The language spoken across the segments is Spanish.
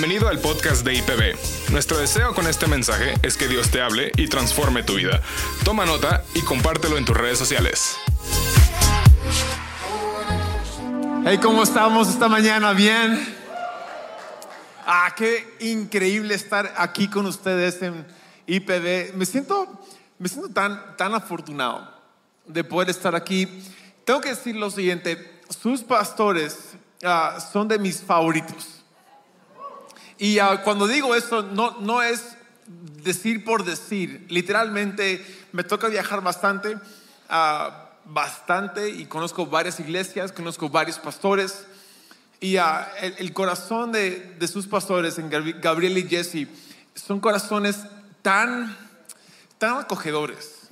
Bienvenido al podcast de IPB. Nuestro deseo con este mensaje es que Dios te hable y transforme tu vida. Toma nota y compártelo en tus redes sociales. Hey, ¿cómo estamos esta mañana? ¿Bien? Ah, qué increíble estar aquí con ustedes en IPB. Me siento, me siento tan, tan afortunado de poder estar aquí. Tengo que decir lo siguiente, sus pastores ah, son de mis favoritos. Y ah, cuando digo esto, no, no es decir por decir, literalmente me toca viajar bastante, ah, bastante, y conozco varias iglesias, conozco varios pastores, y ah, el, corazón de, de, sus pastores, en Gabriel y Jesse, son corazones tan, tan acogedores,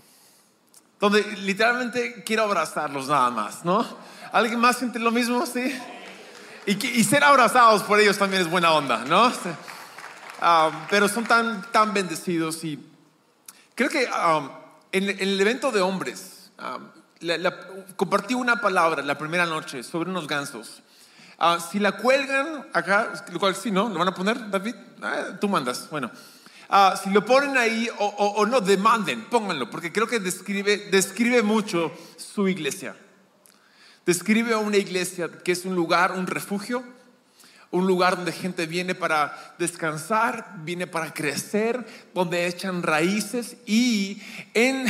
donde literalmente quiero abrazarlos nada más, ¿no? ¿Alguien más siente lo mismo? Sí. Y, ser abrazados por ellos también es buena onda, ¿no? Um, pero son tan, tan bendecidos y creo que um, en, el evento de hombres um, compartí una palabra la primera noche sobre unos gansos. Uh, si la cuelgan acá, lo cual sí, ¿no? ¿Lo van a poner, David? Ah, tú mandas. Bueno, uh, si lo ponen ahí o, o, no, demanden, pónganlo, porque creo que describe, describe mucho su iglesia. Describe a una iglesia que es un lugar, un refugio, un lugar donde gente viene para descansar, viene para crecer, donde echan raíces y en,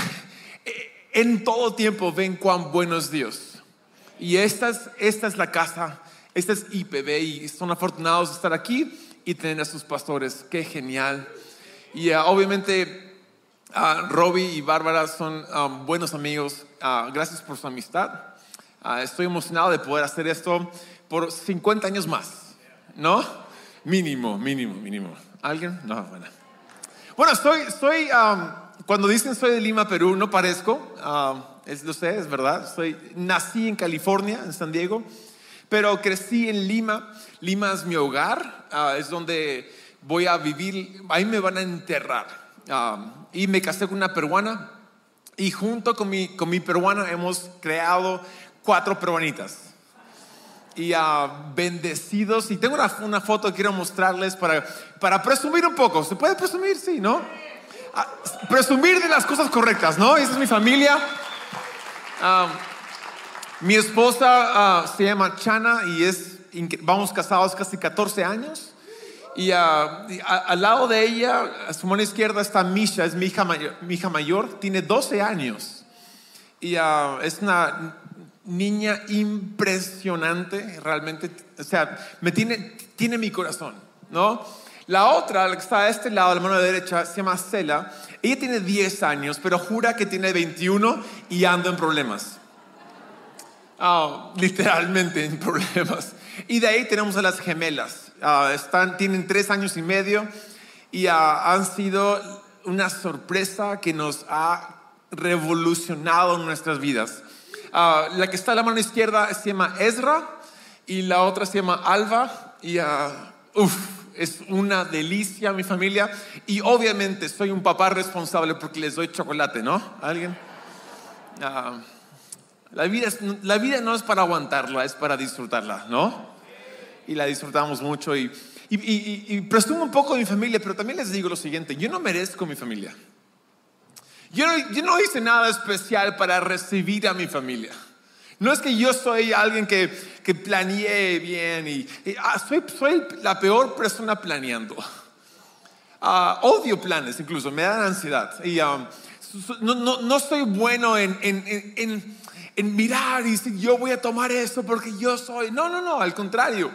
en todo tiempo ven cuán bueno es Dios. Y esta es, la casa, esta es IPB y son afortunados de estar aquí y tener a sus pastores. Qué genial. Y uh, obviamente uh, Robbie y Bárbara son um, buenos amigos. Gracias por su amistad. Ah, estoy emocionado de poder hacer esto por 50 años más, ¿no? Mínimo, mínimo, mínimo. ¿Alguien? No, bueno. Bueno, estoy, estoy cuando dicen soy de Lima, Perú, no parezco, es, lo sé, es verdad. Soy, nací en California, en San Diego, pero crecí en Lima. Lima es mi hogar, ah, es donde voy a vivir, ahí me van a enterrar. y me casé con una peruana y junto con mi, con mi peruana hemos creado cuatro peruanitas. Y uh, bendecidos. Y tengo una, una, foto que quiero mostrarles para, para presumir un poco. ¿Se puede presumir? Sí, ¿no? Uh, presumir de las cosas correctas, ¿no? Esa es mi familia. Uh, mi esposa se llama Chana y es, vamos casados casi 14 años. Y, al lado de ella, a su mano izquierda está Misha, es mi hija mayor, mi hija mayor tiene 12 años. Y es una niña impresionante, realmente, o sea, me tiene, tiene mi corazón, ¿no? La otra, la que está a este lado, la mano derecha, se llama Cela. Ella tiene 10 años, pero jura que tiene 21 y anda en problemas. Ah, literalmente en problemas. Y de ahí tenemos a las gemelas. Ah, están, tienen 3 años y medio y ah, han sido una sorpresa que nos ha revolucionado nuestras vidas. Ah, la que está a la mano izquierda se llama Ezra y la otra se llama Alba. Y uh, es una delicia mi familia. Y obviamente soy un papá responsable porque les doy chocolate, ¿no? ¿Alguien? Ah, la, vida la vida no es para aguantarla, es para disfrutarla, ¿no? Y la disfrutamos mucho. Y, y, y presumo un poco de mi familia, pero también les digo lo siguiente: yo no merezco mi familia. Yo no, hice nada especial para recibir a mi familia. No es que yo soy alguien que, que planeé bien y, ah, soy, soy, la peor persona planeando. Ah, odio planes incluso, me dan ansiedad. Y um, no, no, no, soy bueno en, en, en, en, mirar y decir yo voy a tomar eso porque yo soy. No, no, no, al contrario.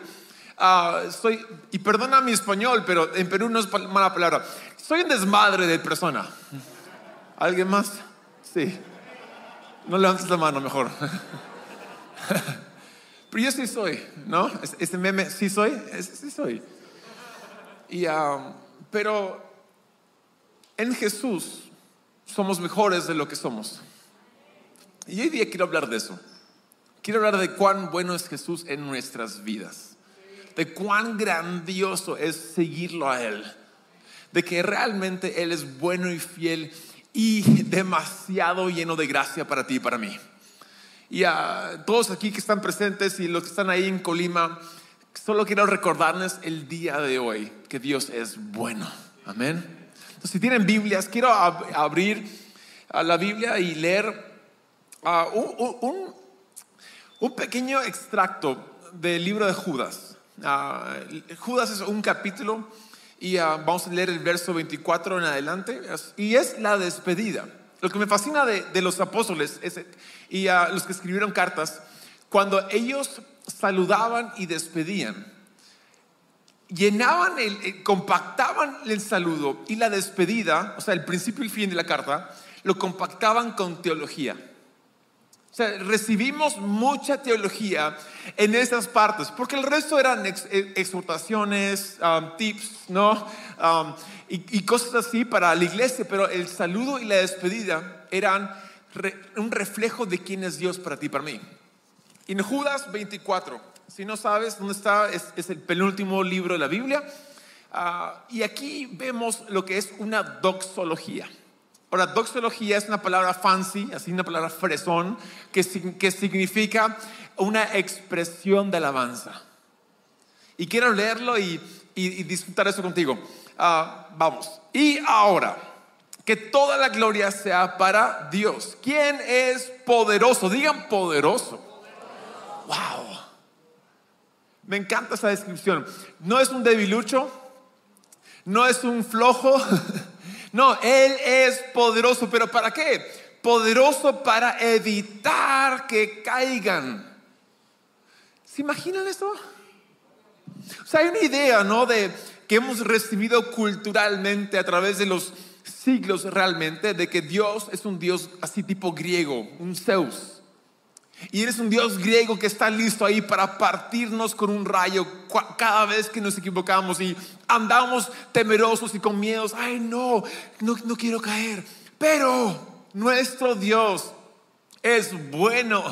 Uh, soy, y perdona mi español, pero en Perú no es mala palabra. Soy un desmadre de persona. ¿Alguien más? Sí. No levantes la mano mejor. Pero yo sí soy, ¿no? Este meme, sí soy, sí soy. Y, pero en Jesús somos mejores de lo que somos. Y hoy día quiero hablar de eso. Quiero hablar de cuán bueno es Jesús en nuestras vidas. De cuán grandioso es seguirlo a Él. De que realmente Él es bueno y fiel y demasiado lleno de gracia para ti y para mí. Y a todos aquí que están presentes y los que están ahí en Colima, Solo quiero recordarles el día de hoy que Dios es bueno. Amén. Entonces, si tienen Biblias, quiero abrir a la Biblia y leer ah, un, un, pequeño extracto del libro de Judas. Ah, Judas es un capítulo y ah, vamos a leer el verso 24 en adelante y es la despedida. Lo que me fascina de, los apóstoles y a los que escribieron cartas, cuando ellos saludaban y despedían, llenaban, el, compactaban el saludo y la despedida, o sea, el principio y el fin de la carta, lo compactaban con teología. O sea, recibimos mucha teología en esas partes, porque el resto eran eh, exhortaciones, um, tips, ¿no? Um, y, cosas así para la iglesia, pero el saludo y la despedida eran un reflejo de quién es Dios para ti y para mí. En Judas 24, si no sabes dónde está, es, el penúltimo libro de la Biblia. Ah, y aquí vemos lo que es una doxología. Ahora, doxología es una palabra fancy, así una palabra fresón, que, que significa una expresión de alabanza. Y quiero leerlo y, disfrutar eso contigo. Ah, vamos. Y ahora, que toda la gloria sea para Dios. ¿Quién es poderoso? Digan poderoso. Wow. Me encanta esa descripción. No es un debilucho, no es un flojo. No, Él es poderoso, pero ¿para qué? Poderoso para evitar que caigan. ¿Se imaginan eso? O sea, hay una idea, ¿no? De que hemos recibido culturalmente a través de los siglos realmente, de que Dios es un Dios así tipo griego, un Zeus. Y eres un Dios griego que está listo ahí para partirnos con un rayo cada vez que nos equivocamos y andamos temerosos y con miedos. Ay, no, no, no quiero caer. Pero nuestro Dios es bueno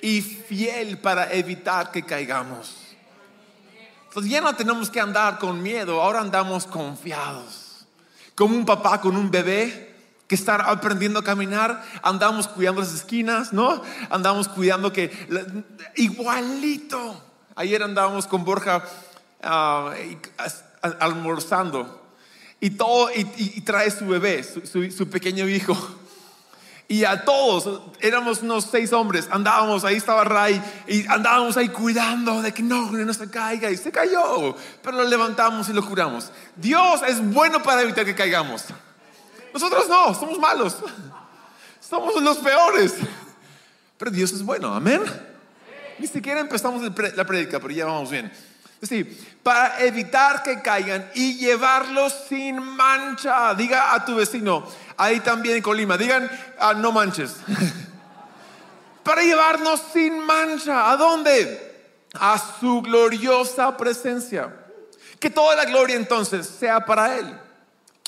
y fiel para evitar que caigamos. Entonces ya no tenemos que andar con miedo, ahora andamos confiados. Como un papá con un bebé que estar aprendiendo a caminar, andamos cuidando las esquinas, ¿no? Andamos cuidando que igualito. Ayer andábamos con Borja ah, almorzando y todo y, trae su bebé, su, pequeño hijo. Y a todos, éramos unos seis hombres, andábamos, ahí estaba Ray, y andábamos ahí cuidando de que no, no se caiga, y se cayó, pero lo levantamos y lo curamos. Dios es bueno para evitar que caigamos. Nosotros no, somos malos. Somos los peores. Pero Dios es bueno, amén. Ni siquiera empezamos la predica, pero ya vamos bien. Sí, para evitar que caigan y llevarlos sin mancha. Diga a tu vecino, ahí también en Colima, digan, ah, no manches. para llevarnos sin mancha. ¿A dónde? A su gloriosa presencia. Que toda la gloria entonces sea para Él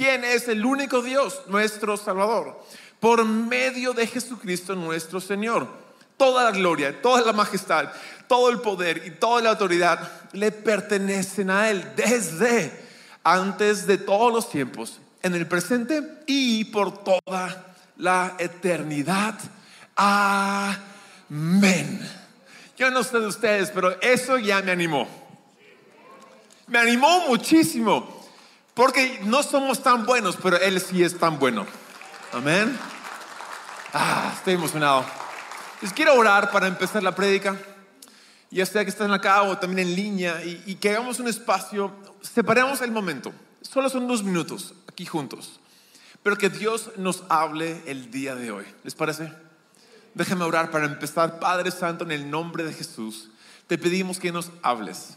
¿Quién es el único Dios? Nuestro Salvador. Por medio de Jesucristo nuestro Señor. Toda la gloria, toda la majestad, todo el poder y toda la autoridad le pertenecen a Él desde antes de todos los tiempos, en el presente y por toda la eternidad. Amén. Yo no sé de ustedes, pero eso ya me animó. Me animó muchísimo. Porque no somos tan buenos, pero Él sí es tan bueno. Amén. Ah, estoy emocionado. Les quiero orar para empezar la prédica. Ya sea que estén acá o también en línea y, y que hagamos un espacio, separemos el momento. Solo son dos minutos aquí juntos. Pero que Dios nos hable el día de hoy. ¿Les parece? Déjenme orar para empezar. Padre Santo, en el nombre de Jesús, te pedimos que nos hables.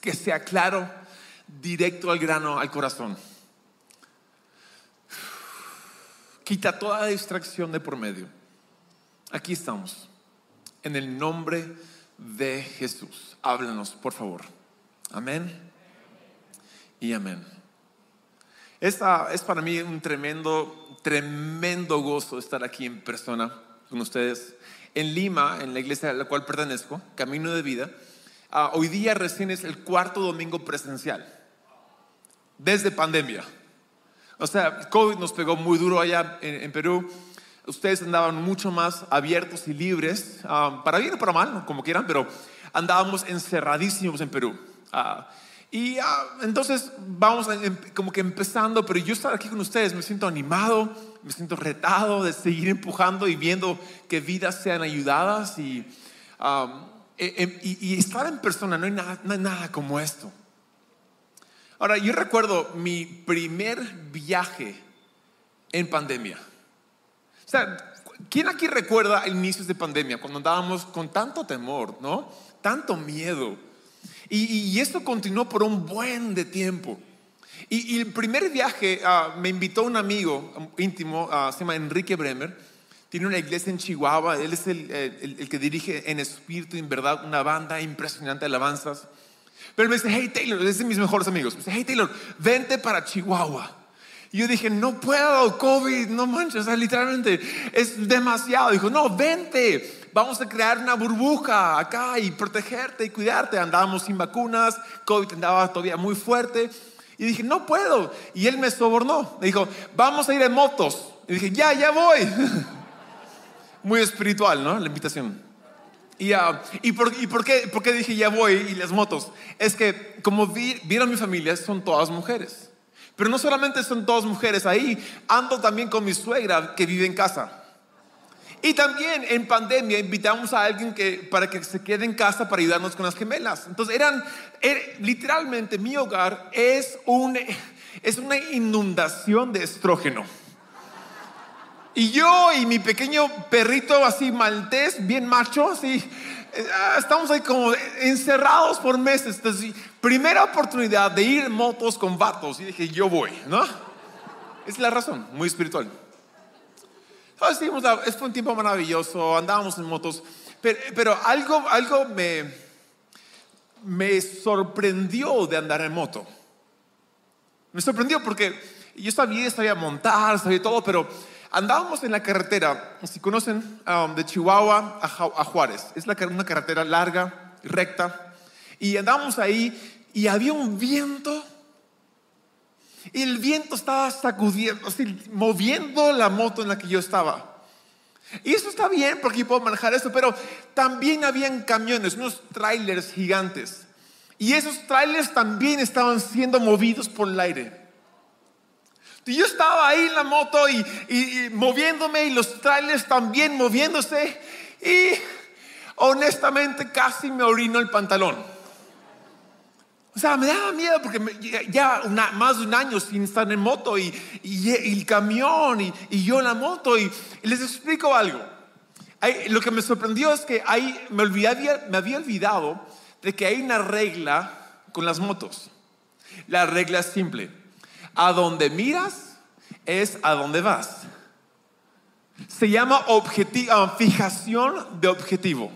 Que sea claro directo al grano, al corazón. Quita toda distracción de por medio. Aquí estamos. En el nombre de Jesús. Háblanos, por favor. Amén. Y amén. Esta es para mí un tremendo, tremendo gozo estar aquí en persona con ustedes. En Lima, en la iglesia a la cual pertenezco, Camino de Vida, ah, hoy día recién es el cuarto domingo presencial desde pandemia. O sea, COVID nos pegó muy duro allá en, Perú. ustedes andaban mucho más abiertos y libres, ah, para bien o para mal, como quieran, pero andábamos encerradísimos en Perú. Ah, y ah, entonces vamos em, como que empezando, pero yo estar aquí con ustedes me siento animado, me siento retado de seguir empujando y viendo que vidas sean ayudadas y, e, em, y, estar en persona, no hay, nada, no hay nada como esto. Ahora, yo recuerdo mi primer viaje en pandemia. O sea, ¿quién aquí recuerda inicios de pandemia, cuando andábamos con tanto temor, ¿no? Tanto miedo. Y, esto continuó por un buen de tiempo. Y, el primer viaje ah, me invitó un amigo íntimo, ah, se llama Enrique Bremer. Tiene una iglesia en Chihuahua. Él es el, el, que dirige en espíritu y en verdad una banda impresionante de alabanzas. Pero me dice, hey Taylor, es de mis mejores amigos. Me dice, hey Taylor, vente para Chihuahua. Y yo dije, no puedo, COVID, no manches, o sea, literalmente es demasiado. Dijo, no, vente, vamos a crear una burbuja acá y protegerte y cuidarte. Andábamos sin vacunas, COVID andaba todavía muy fuerte. Y dije, no puedo. Y él me sobornó. Me dijo, vamos a ir en motos. Y dije, ya, ya voy. muy espiritual, ¿no? La invitación. Y, uh, ¿y, por, ¿Y, por, qué, por qué dije ya voy y las motos? Es que como vi, vieron mi familia, son todas mujeres. Pero no solamente son todas mujeres ahí, ando también con mi suegra que vive en casa. Y también en pandemia invitamos a alguien que, para que se quede en casa para ayudarnos con las gemelas. Entonces eran, er, literalmente mi hogar es, un, es una inundación de estrógeno. Y yo y mi pequeño perrito así maltés, bien macho, así, eh, estamos ahí como encerrados por meses. Entonces, primera oportunidad de ir motos con vatos. Y dije, yo voy, ¿no? Es la razón, muy espiritual. Entonces, fue un tiempo maravilloso, andábamos en motos, pero, pero algo, algo me, me sorprendió de andar en moto. Me sorprendió porque yo sabía, sabía montar, sabía todo, pero Andábamos en la carretera, si conocen, um, de Chihuahua a, Juárez. Es una carretera larga, recta. Y andábamos ahí y había un viento. Y el viento estaba sacudiendo, moviendo la moto en la que yo estaba. Y eso está bien porque yo puedo manejar eso, pero también habían camiones, unos trailers gigantes. Y esos trailers también estaban siendo movidos por el aire. Y yo estaba ahí en la moto y, moviéndome y los trailers también moviéndose y honestamente casi me orino el pantalón. O sea, me daba miedo porque ya más de un año sin estar en moto y, el camión y, yo en la moto y, les explico algo. lo que me sorprendió es que ahí me, me había olvidado de que hay una regla con las motos. La regla es simple a donde miras es a donde vas. Se llama ah, fijación de objetivo.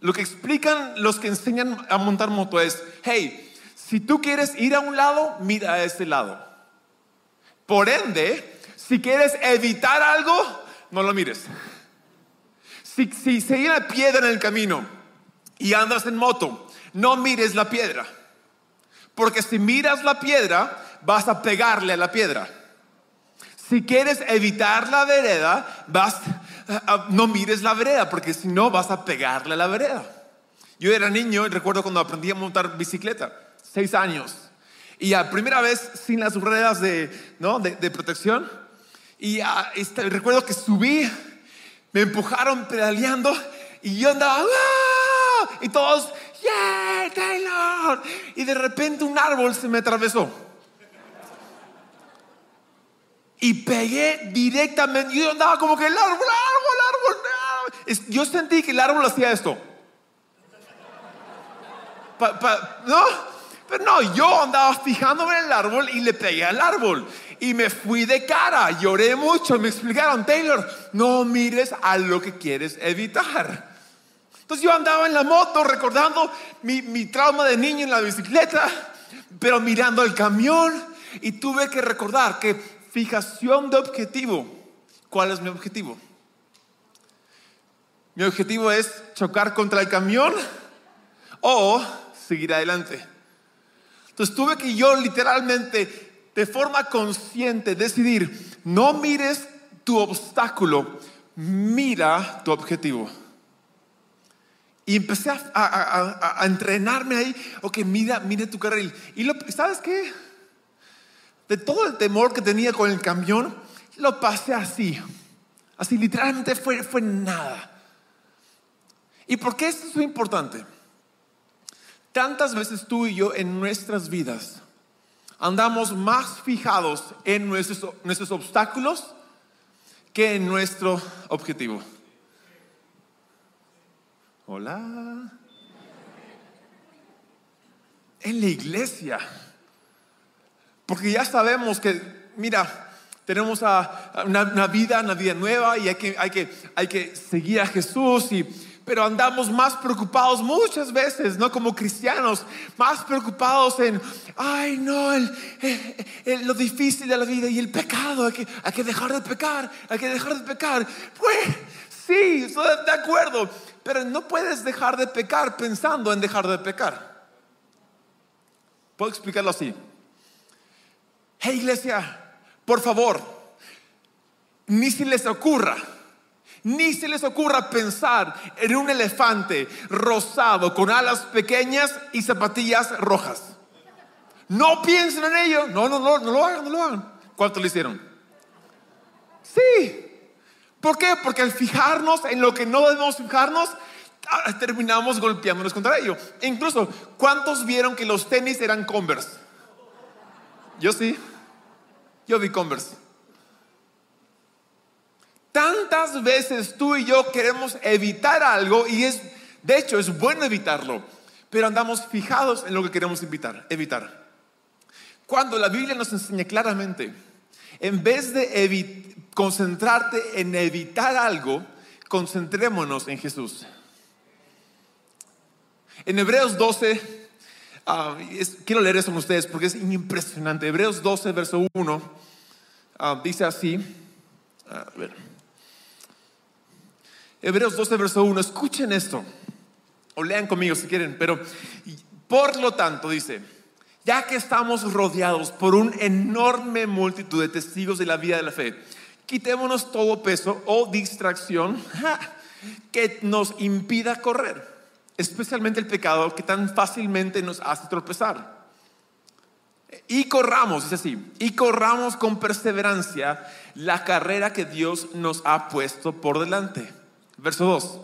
Lo que explican los que enseñan a montar moto es, hey, si tú quieres ir a un lado, mira a ese lado. Por ende, si quieres evitar algo, no lo mires. Si, si se hay una piedra en el camino y andas en moto, no mires la piedra. Porque si miras la piedra, vas a pegarle a la piedra. Si quieres evitar la vereda, vas, no mires la vereda, porque si no vas a pegarle a la vereda. Yo era niño y recuerdo cuando aprendí a montar bicicleta, seis años. Y la primera vez sin las ruedas de, ¿no? de, protección. Y este, recuerdo que subí, me empujaron pedaleando y yo andaba, ¡Ah! y todos, ¡Yeah, Taylor! Y de repente un árbol se me atravesó. Y pegué directamente. Yo andaba como que el árbol, árbol, árbol. Yo sentí que el árbol hacía esto. ¿No? Pero no, yo andaba fijándome en el árbol y le pegué al árbol. Y me fui de cara, lloré mucho. Me explicaron, Taylor, no mires a lo que quieres evitar. Entonces yo andaba en la moto recordando mi, trauma de niño en la bicicleta, pero mirando el camión y tuve que recordar que fijación de objetivo. ¿Cuál es mi objetivo? Mi objetivo es chocar contra el camión o seguir adelante. Entonces tuve que yo literalmente, de forma consciente, decidir, no mires tu obstáculo, mira tu objetivo. Y empecé a, entrenarme ahí. Ok, mira, mira tu carril. Y lo, ¿sabes qué? De todo el temor que tenía con el camión, lo pasé así. Así literalmente fue, fue nada. ¿Y por qué esto es muy importante? Tantas veces tú y yo en nuestras vidas andamos más fijados en nuestros, nuestros obstáculos que en nuestro objetivo. Hola. En la iglesia. Porque ya sabemos que, mira, tenemos una, vida, una vida nueva y hay que, hay que, hay que seguir a Jesús y pero andamos más preocupados muchas veces, ¿no? Como cristianos, más preocupados en, ay, no, lo difícil de la vida y el pecado, hay que, hay que dejar de pecar, hay que dejar de pecar. Pues sí, estoy de acuerdo, pero no puedes dejar de pecar pensando en dejar de pecar. ¿Puedo explicarlo así? Hey iglesia, por favor, ni si les ocurra ni se les ocurra pensar en un elefante rosado con alas pequeñas y zapatillas rojas. No piensen en ello. No, no, no, no lo hagan, no lo hagan. ¿Cuánto lo hicieron? Sí. ¿Por qué? Porque al fijarnos en lo que no debemos fijarnos, ah, terminamos golpeándonos contra ello. E incluso, ¿cuántos vieron que los tenis eran Converse? Yo sí. Yo vi Converse. Tantas veces tú y yo queremos evitar algo y es, de hecho, es bueno evitarlo, pero andamos fijados en lo que queremos evitar. evitar. Cuando la Biblia nos enseña claramente, en vez de concentrarte en evitar algo, concentrémonos en Jesús. En Hebreos 12, ah, quiero leer eso con ustedes porque es impresionante. Hebreos 12, verso 1, ah, dice así. A ver. Hebreos 12, verso 1, escuchen esto, o lean conmigo si quieren, pero por lo tanto dice, ya que estamos rodeados por una enorme multitud de testigos de la vida de la fe, quitémonos todo peso o distracción que nos impida correr, especialmente el pecado que tan fácilmente nos hace tropezar. Y corramos, es así, y corramos con perseverancia la carrera que Dios nos ha puesto por delante. Verso 2.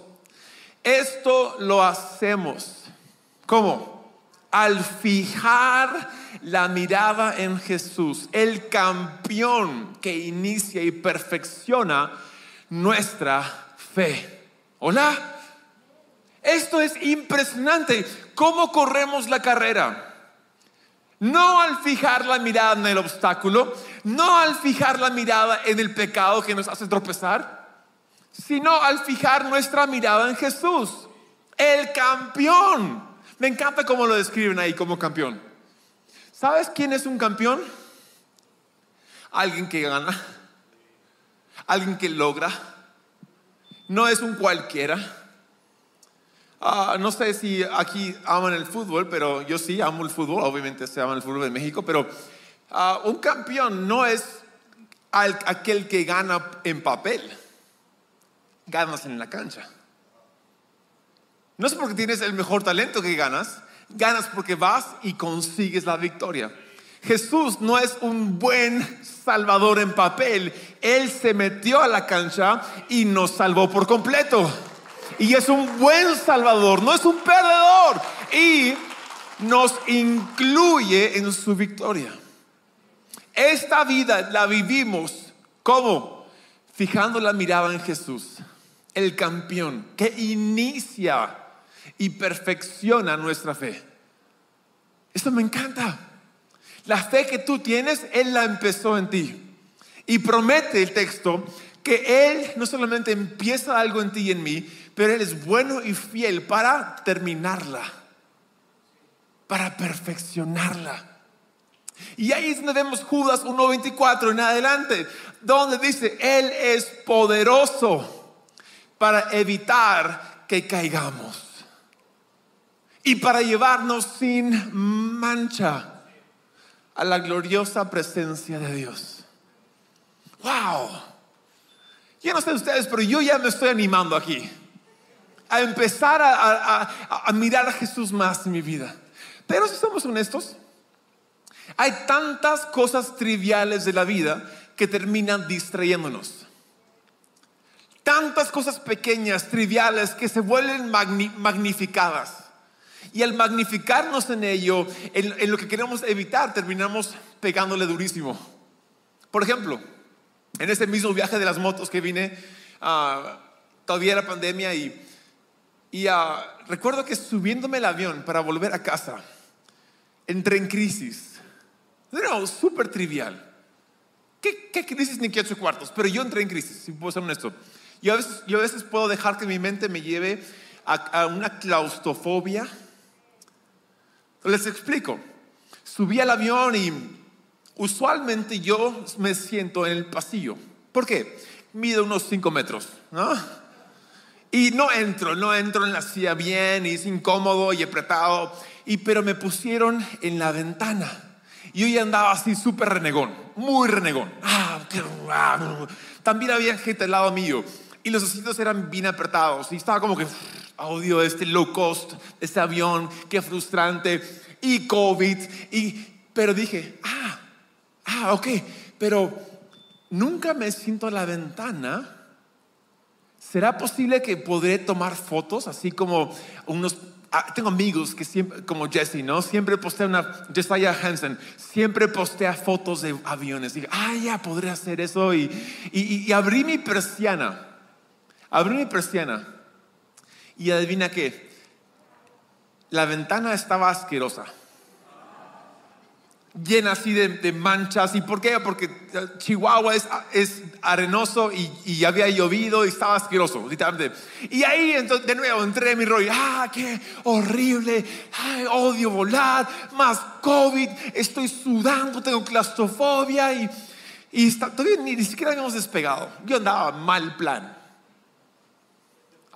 Esto lo hacemos. ¿Cómo? Al fijar la mirada en Jesús, el campeón que inicia y perfecciona nuestra fe. Hola. Esto es impresionante. ¿Cómo corremos la carrera? No al fijar la mirada en el obstáculo, no al fijar la mirada en el pecado que nos hace tropezar, sino al fijar nuestra mirada en Jesús, el campeón. Me encanta cómo lo describen ahí como campeón. ¿Sabes quién es un campeón? Alguien que gana, alguien que logra. No es un cualquiera. Ah, no sé si aquí aman el fútbol, pero yo sí amo el fútbol. Obviamente se ama el fútbol de México, pero ah, un campeón no es aquel que gana en papel ganas en la cancha. No es porque tienes el mejor talento que ganas, ganas porque vas y consigues la victoria. Jesús no es un buen salvador en papel, Él se metió a la cancha y nos salvó por completo. Y es un buen salvador, no es un perdedor. Y nos incluye en su victoria. Esta vida la vivimos como fijando la mirada en Jesús el campeón que inicia y perfecciona nuestra fe. Eso me encanta. La fe que tú tienes, Él la empezó en ti. Y promete el texto que Él no solamente empieza algo en ti y en mí, pero Él es bueno y fiel para terminarla, para perfeccionarla. Y ahí es donde vemos Judas 1.24 en adelante, donde dice, Él es poderoso para evitar que caigamos y para llevarnos sin mancha a la gloriosa presencia de Dios. ¡Wow! Yo no sé ustedes, pero yo ya me estoy animando aquí a empezar a, mirar a Jesús más en mi vida. Pero si somos honestos, hay tantas cosas triviales de la vida que terminan distrayéndonos. Tantas cosas pequeñas, triviales, que se vuelven magnificadas. Y al magnificarnos en ello, en, lo que queremos evitar, terminamos pegándole durísimo. Por ejemplo, en ese mismo viaje de las motos que vine, ah, todavía era pandemia y y ah, recuerdo que subiéndome el avión para volver a casa, entré en crisis. Era súper trivial. ¿Qué, ¿Qué, crisis ni qué ocho cuartos? Pero yo entré en crisis, si puedo ser honesto. Yo a veces, yo a veces puedo dejar que mi mente me lleve a, una claustrofobia. Les explico. Subí al avión y usualmente yo me siento en el pasillo. ¿Por qué? Mido unos 5 metros, ¿no? Y no entro, no entro en la silla bien y es incómodo y apretado. Y pero me pusieron en la ventana. Y yo ya andaba así súper renegón, muy renegón. Ah, también había gente al lado mío. Y los asientos eran bien apretados. Y estaba como que, odio este low cost, este avión, qué frustrante. Y COVID. Y, pero dije, ah, ah, ok. Pero nunca me siento a la ventana ¿Será posible que podré tomar fotos así como unos... Ah, tengo amigos que siempre, como Jesse, ¿no? Siempre postea una, Jesiah Hansen, siempre postea fotos de aviones. Y ah, ya, podré hacer eso. Y, y, abrí mi persiana, abrí mi persiana. Y adivina qué, la ventana estaba asquerosa llena así de, manchas. ¿Y por qué? Porque Chihuahua es, arenoso y, había llovido y estaba asqueroso, literalmente. Y ahí de nuevo entré en mi rollo. ¡Ah, qué horrible! Ay, odio volar! Más COVID, estoy sudando, tengo claustrofobia y, y todavía ni, ni siquiera habíamos despegado. Yo andaba mal plan.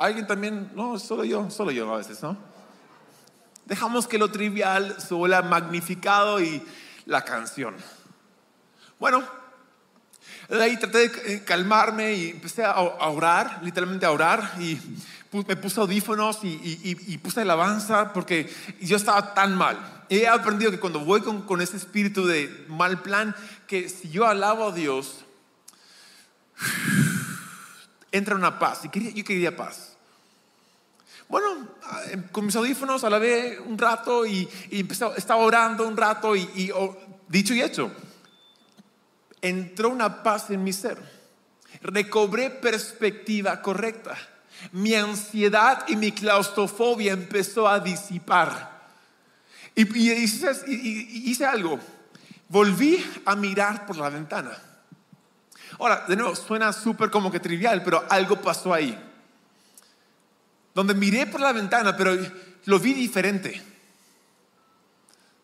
¿Alguien también? No, solo yo, solo yo a veces, ¿no? Dejamos que lo trivial se magnificado y la canción. Bueno, de ahí traté de eh, calmarme y empecé a orar, literalmente a orar, y me puse audífonos y, puse alabanza porque yo estaba tan mal. He aprendido que cuando voy con, ese espíritu de mal plan, que si yo alabo a Dios, entra una paz. Y yo quería paz. Bueno, eh, con mis audífonos alabé un rato y, estaba orando un rato y, oh, dicho y hecho, entró una paz en mi ser. Recobré perspectiva correcta. Mi ansiedad y mi claustrofobia empezó a disipar. Y, hice, algo. Volví a mirar por la ventana. Ahora, de nuevo, suena súper como que trivial, pero algo pasó ahí donde miré por la ventana, pero lo vi diferente.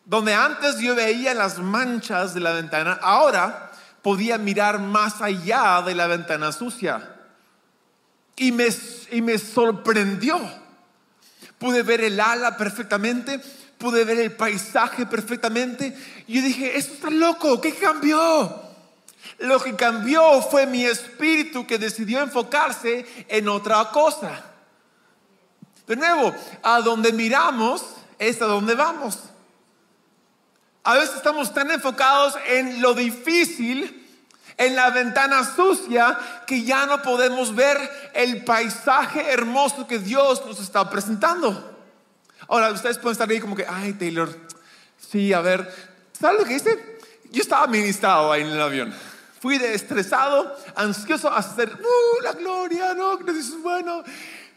Donde antes yo veía las manchas de la ventana, ahora podía mirar más allá de la ventana sucia. Y me, y me sorprendió. Pude ver el ala perfectamente, pude ver el paisaje perfectamente. Y yo dije, esto está loco, ¿qué cambió? Lo que cambió fue mi espíritu que decidió enfocarse en otra cosa. De nuevo, a donde miramos es a donde vamos. A veces estamos tan enfocados en lo difícil, en la ventana sucia, que ya no podemos ver el paisaje hermoso que Dios nos está presentando. Ahora, ustedes pueden estar ahí como que, ay, Taylor, sí, a ver, ¿sabes lo que hice? Yo estaba ministrado ahí en el avión. Fui de estresado, ansioso a hacer, uh, la gloria, no, que es bueno.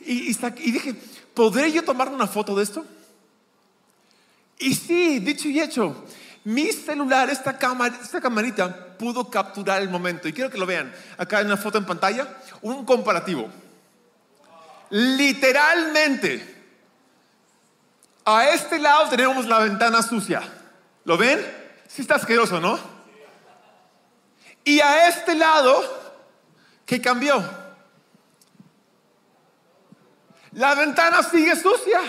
Y dije, ¿podré yo tomar una foto de esto? Y sí, dicho y hecho, mi celular, esta, cámara, esta camarita, pudo capturar el momento. Y quiero que lo vean. Acá en una foto en pantalla, un comparativo. Literalmente, a este lado tenemos la ventana sucia. ¿Lo ven? Sí está asqueroso, ¿no? Y a este lado, ¿qué cambió? La ventana sigue sucia.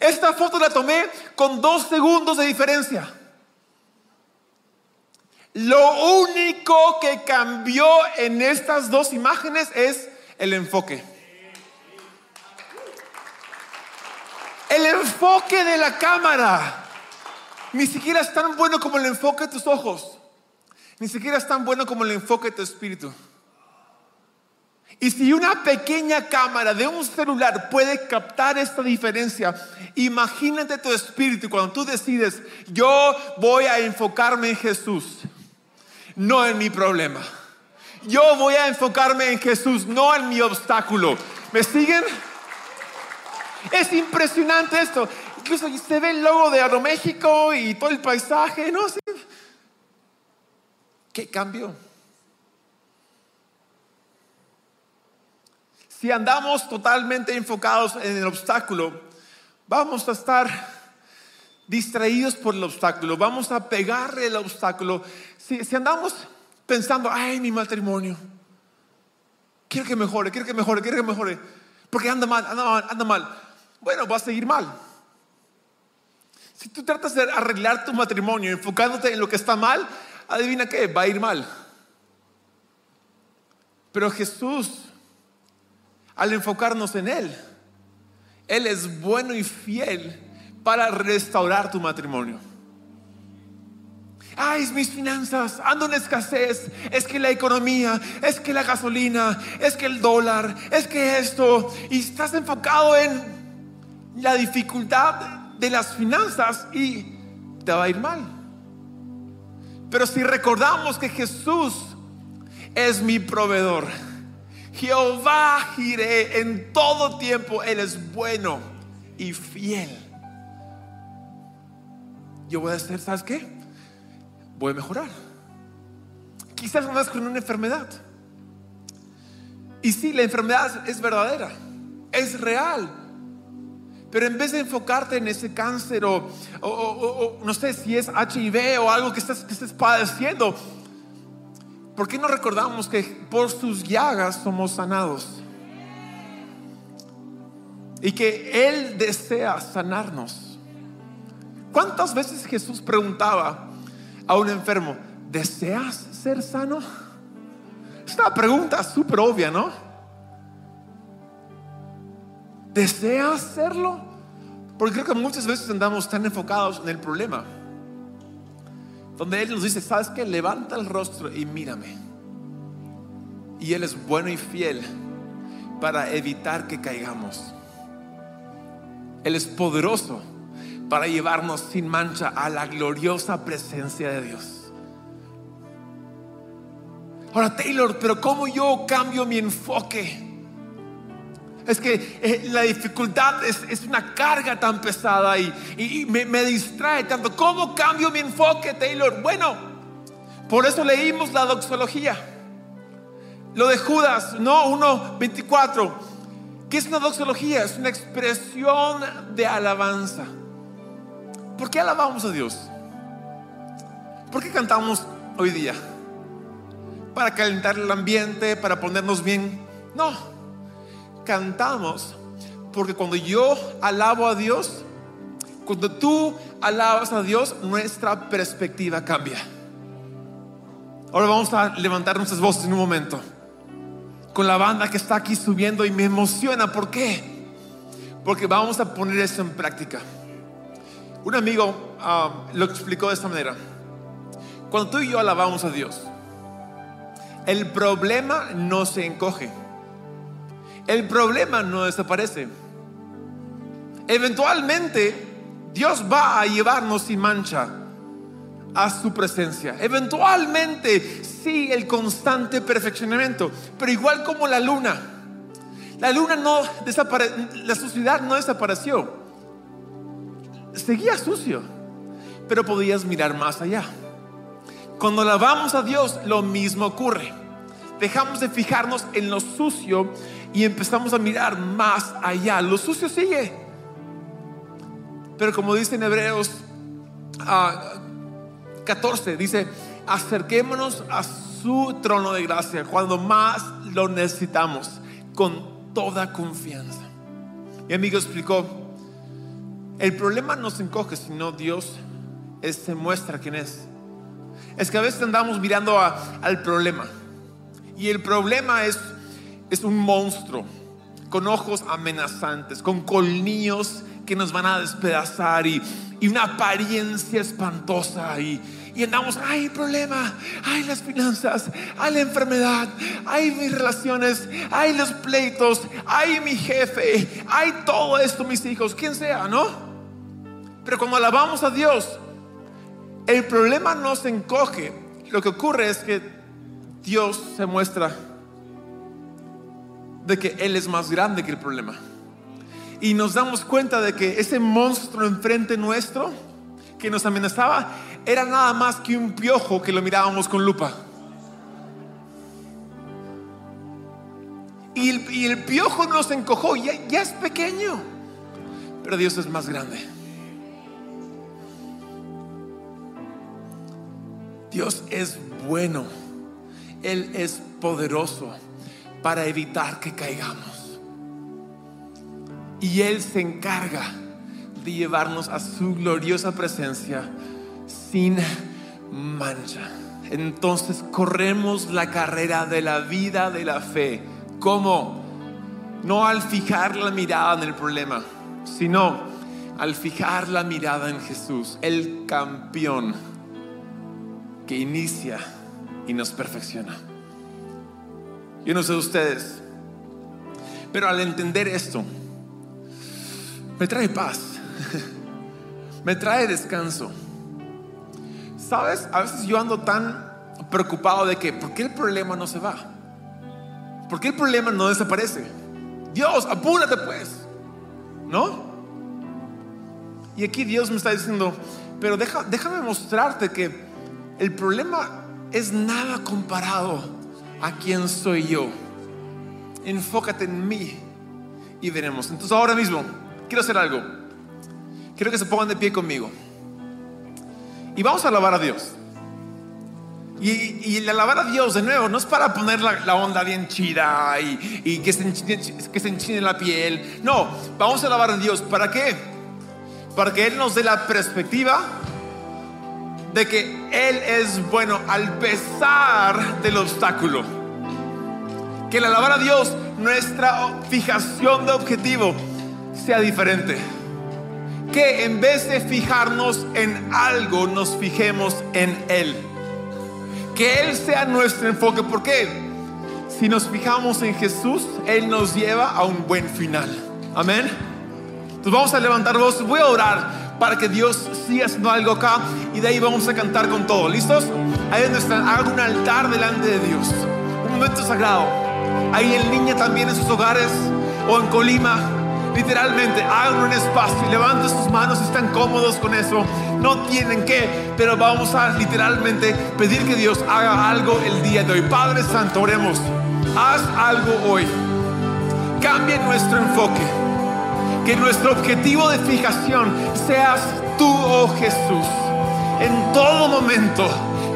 Esta foto la tomé con dos segundos de diferencia. Lo único que cambió en estas dos imágenes es el enfoque. El enfoque de la cámara ni siquiera es tan bueno como el enfoque de tus ojos. Ni siquiera es tan bueno como el enfoque de tu espíritu. Y si una pequeña cámara de un celular puede captar esta diferencia, imagínate tu espíritu cuando tú decides, yo voy a enfocarme en Jesús, no en mi problema. Yo voy a enfocarme en Jesús, no en mi obstáculo. ¿Me siguen? Es impresionante esto. Incluso se ve el logo de Aeroméxico y todo el paisaje, ¿no? ¿Qué cambio? Si andamos totalmente enfocados en el obstáculo, vamos a estar distraídos por el obstáculo, vamos a pegarle el obstáculo. Si, andamos pensando, ay, mi matrimonio, quiero que mejore, quiero que mejore, quiero que mejore, porque anda mal, anda mal, anda mal. Bueno, va a seguir mal. Si tú tratas de arreglar tu matrimonio enfocándote en lo que está mal, adivina qué, va a ir mal. Pero Jesús, al enfocarnos en Él, Él es bueno y fiel para restaurar tu matrimonio. Ay, mis finanzas, ando en escasez, es que la economía, es que la gasolina, es que el dólar, es que esto, y estás enfocado en la dificultad de las finanzas y te va a ir mal. Pero si recordamos que Jesús es mi proveedor, Jehová giré en todo tiempo, Él es bueno y fiel. Yo voy a hacer, ¿sabes qué? Voy a mejorar. Quizás más con una enfermedad. Y si la enfermedad es verdadera, es real pero en vez de enfocarte en ese cáncer o, no sé si es HIV o algo que estás, que estés padeciendo, ¿por qué no recordamos que por sus llagas somos sanados? Y que Él desea sanarnos. ¿Cuántas veces Jesús preguntaba a un enfermo, ¿deseas ser sano? Es una pregunta súper obvia, ¿no? ¿Desea hacerlo? Porque creo que muchas veces andamos tan enfocados en el problema. Donde Él nos dice, ¿sabes qué? Levanta el rostro y mírame. Y Él es bueno y fiel para evitar que caigamos. Él es poderoso para llevarnos sin mancha a la gloriosa presencia de Dios. Ahora, Taylor, pero ¿cómo yo cambio mi enfoque? Es que eh, la dificultad es, una carga tan pesada y, me, me, distrae tanto. ¿Cómo cambio mi enfoque, Taylor? Bueno, por eso leímos la doxología. Lo de Judas, no 1.24. ¿Qué es una doxología? Es una expresión de alabanza. ¿Por qué alabamos a Dios? ¿Por qué cantamos hoy día? ¿Para calentar el ambiente? ¿Para ponernos bien? No cantamos porque cuando yo alabo a Dios, cuando tú alabas a Dios, nuestra perspectiva cambia. Ahora vamos a levantar nuestras voces en un momento. Con la banda que está aquí subiendo y me emociona. ¿Por qué? Porque vamos a poner eso en práctica. Un amigo um, lo explicó de esta manera. Cuando tú y yo alabamos a Dios, el problema no se encoge el problema no desaparece. Eventualmente Dios va a llevarnos sin mancha a su presencia. Eventualmente sí el constante perfeccionamiento, pero igual como la luna. La luna no desapareció, la suciedad no desapareció. Seguía sucio, pero podías mirar más allá. Cuando alabamos a Dios, lo mismo ocurre. Dejamos de fijarnos en lo sucio y empezamos a mirar más allá. Lo sucio sigue. Pero como dice en Hebreos 14, ah, dice, acerquémonos a su trono de gracia cuando más lo necesitamos, con toda confianza. Mi amigo explicó, el problema no se encoge, sino Dios se muestra quién es. es que a veces andamos mirando al problema. Y el problema es, es un monstruo con ojos amenazantes, con colmillos que nos van a despedazar y, una apariencia espantosa. Y, y andamos, hay problema, hay las finanzas, hay la enfermedad, hay mis relaciones, hay los pleitos, hay mi jefe, hay todo esto, mis hijos, quien sea, ¿no? Pero cuando alabamos a Dios, el problema no se encoge. Lo que ocurre es que Dios se muestra de que Él es más grande que el problema. Y nos damos cuenta de que ese monstruo enfrente nuestro que nos amenazaba era nada más que un piojo que lo mirábamos con lupa. Y el, piojo nos encojó, ya es pequeño, pero Dios es más grande. Dios es bueno, Él es poderoso para evitar que caigamos. Y Él se encarga de llevarnos a su gloriosa presencia sin mancha. Entonces corremos la carrera de la vida de la fe. ¿Cómo? No al fijar la mirada en el problema, sino al fijar la mirada en Jesús, el campeón que inicia y nos perfecciona. Yo no sé ustedes, pero al entender esto, me trae paz, me trae descanso. ¿Sabes? A veces yo ando tan preocupado de que, ¿por qué el problema no se va? ¿Por qué el problema no desaparece? Dios, apúrate pues, ¿no? Y aquí Dios me está diciendo, pero déjame mostrarte que el problema es nada comparado a quién soy yo. Enfócate en mí y veremos. Entonces ahora mismo quiero hacer algo. Quiero que se pongan de pie conmigo. Y vamos a alabar a Dios. Y, el alabar a Dios de nuevo no es para poner la, onda bien chida y, que, se enchine, que se enchine la piel. No, vamos a alabar a Dios. ¿Para qué? Para que Él nos dé la perspectiva de que Él es bueno al pesar del obstáculo. Que el alabar a Dios, nuestra fijación de objetivo, sea diferente. Que en vez de fijarnos en algo, nos fijemos en Él. Que Él sea nuestro enfoque. ¿Por qué? Si nos fijamos en Jesús, Él nos lleva a un buen final. Amén. Entonces vamos a levantar voz. Voy a orar para que Dios siga haciendo algo acá y de ahí vamos a cantar con todo. ¿Listos? Ahí donde están, hagan un altar delante de Dios. Un momento sagrado. Ahí en línea también en sus hogares o en Colima. Literalmente, hagan un espacio y levanten sus manos si están cómodos con eso. No tienen que, pero vamos a literalmente pedir que Dios haga algo el día de hoy. Padre Santo, oremos. Haz algo hoy. Cambie nuestro enfoque que nuestro objetivo de fijación seas tú, oh Jesús. En todo momento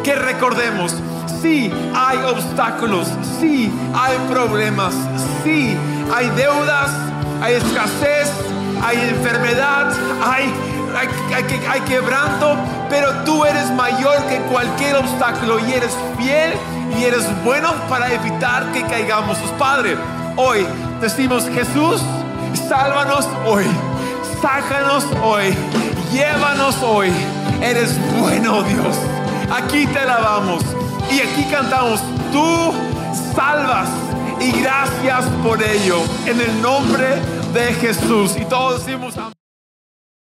que recordemos, sí hay obstáculos, sí hay problemas, sí hay deudas, hay escasez, hay enfermedad, hay, hay, quebranto, pero tú eres mayor que cualquier obstáculo y eres fiel y eres bueno para evitar que caigamos. Padre, hoy decimos Jesús Sálvanos hoy. Sácanos hoy. Llévanos hoy. Eres bueno, Dios. Aquí te alabamos. Y aquí cantamos. Tú salvas. Y gracias por ello. En el nombre de Jesús. Y todos decimos